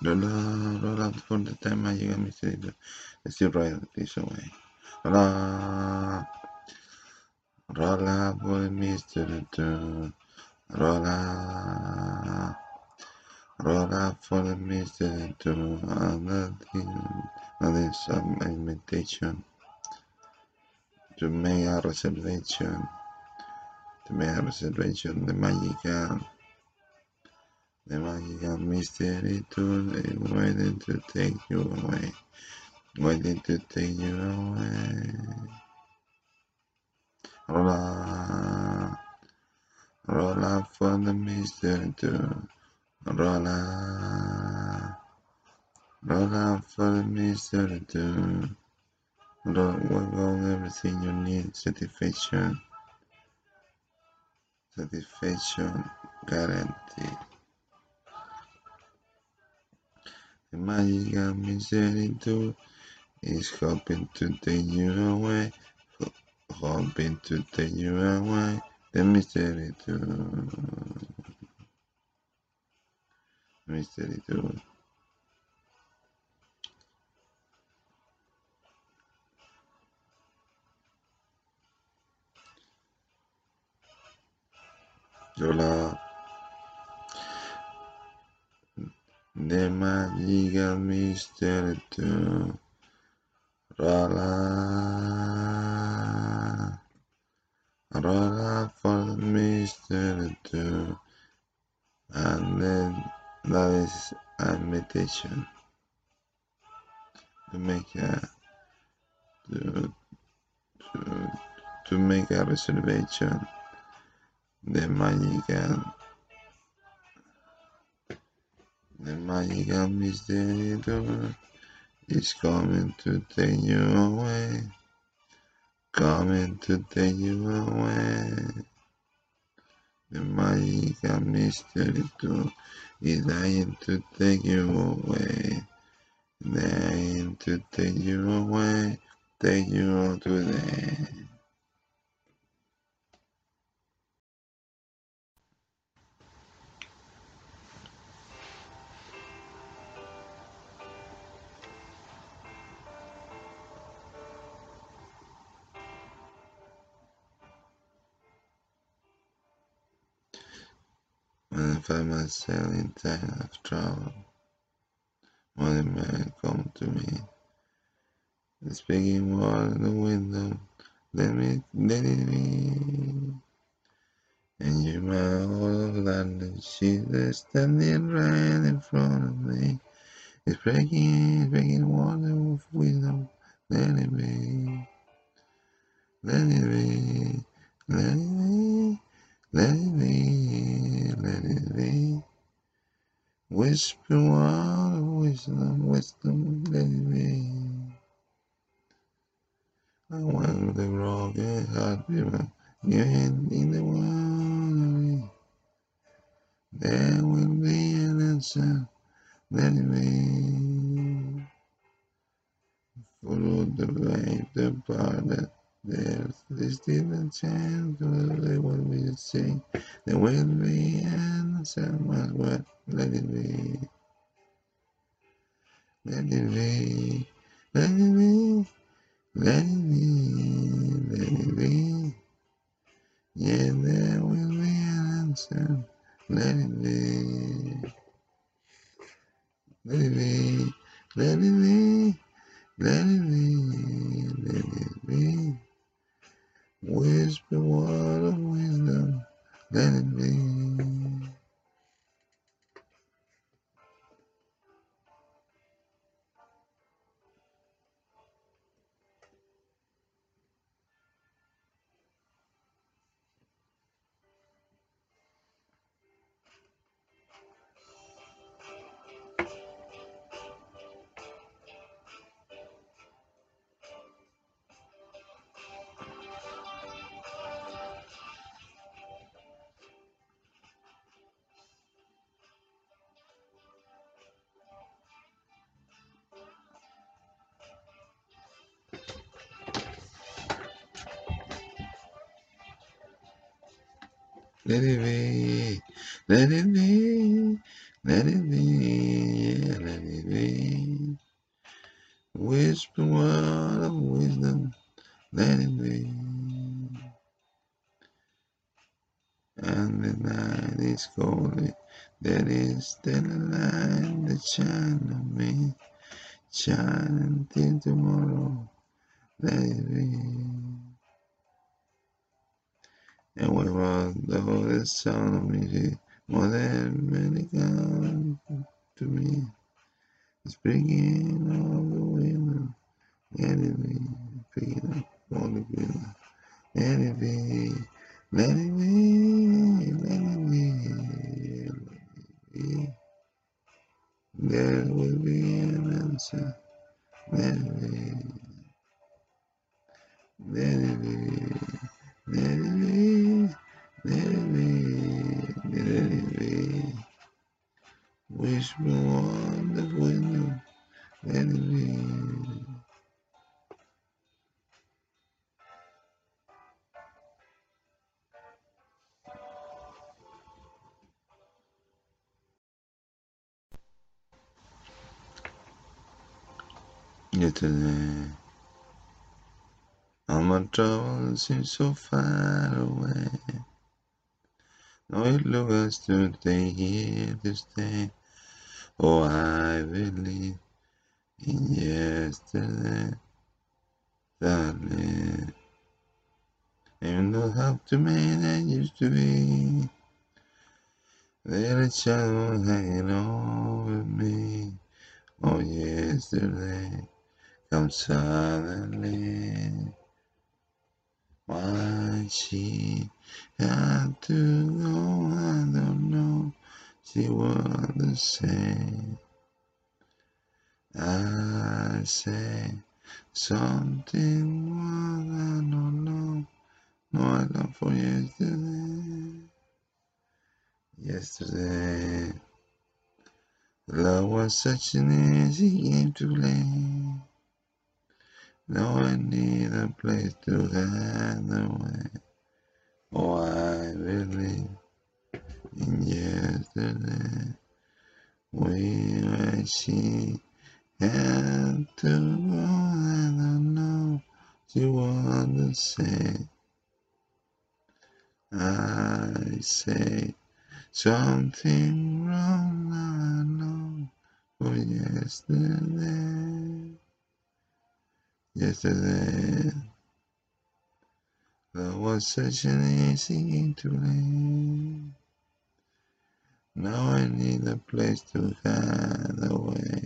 Rolla, rolla for the time I to the still right this away. Rolla, rolla for the mister to rolla, rolla for the to another another some meditation to make a reservation to make a reservation the magical the magical mystery tool is waiting to take you away. Waiting to take you away. Roll out. Roll rolla for the mystery tool. Rolla, rolla for the mystery tool. Roll, roll everything you need. Satisfaction. Satisfaction guarantee. The magical mystery tool is hoping to take you away, hoping to take you away. The mystery tool, mystery tool. Hola. The magical mystery tool. Rolla, rolla for mystery too, and then that is a meditation to make a to, to, to make a reservation. The magical the magical mystery tour is coming to take you away, coming to take you away. The magical mystery tour is dying to take you away, dying to take you away, take you all today. I find myself in time of trouble, Mother Mary come to me, speaking word in the window, let me, let it be. And you my all of she's standing right in front of me. It's breaking, breaking water of wisdom, let it be. Let it be, let it be, let it be, let it be. Whisper of wisdom, wisdom, let it be. I want the broken heart people, you in, the world. There will be an answer, let it be. Follow the way, the path, there's, there's still a chance, they will be sing. There will be an answer, word, let it be. Let it be, let it be, let it be, let it be. Yeah, there will be an answer, let it be. Let it be, let it be, let it be, let it be. Whisper word of wisdom, let it be. Let it be, let it be, Let it be, yeah, let it be. Whisper word of wisdom, let it be. And the night is cold, there is still a light that shine on me. Shine until tomorrow, let it. The sound of music, more than many come to me. Speaking of the wind, let it be. Speaking of all the wind, let it be. Let it be. Let it be. Let it be. There will be an answer. Let it Yesterday, all my troubles seem so far away. No, looks to stay here to stay. Oh, I believe in yesterday, darling. Even though how to me I used to be, there a shadow hanging over me. Oh, yesterday comes suddenly. Why she had to go, I don't know. She was the same. I say something wrong, I don't know. No, I love for yesterday. Yesterday, love was such an easy game to play. Now I need a place to hide away. Oh, I believe in yesterday. We were she had to go, I don't know. She was the same. I say something wrong, I know. For yesterday, yesterday, love was such an easy to. Now I need a place to hide away.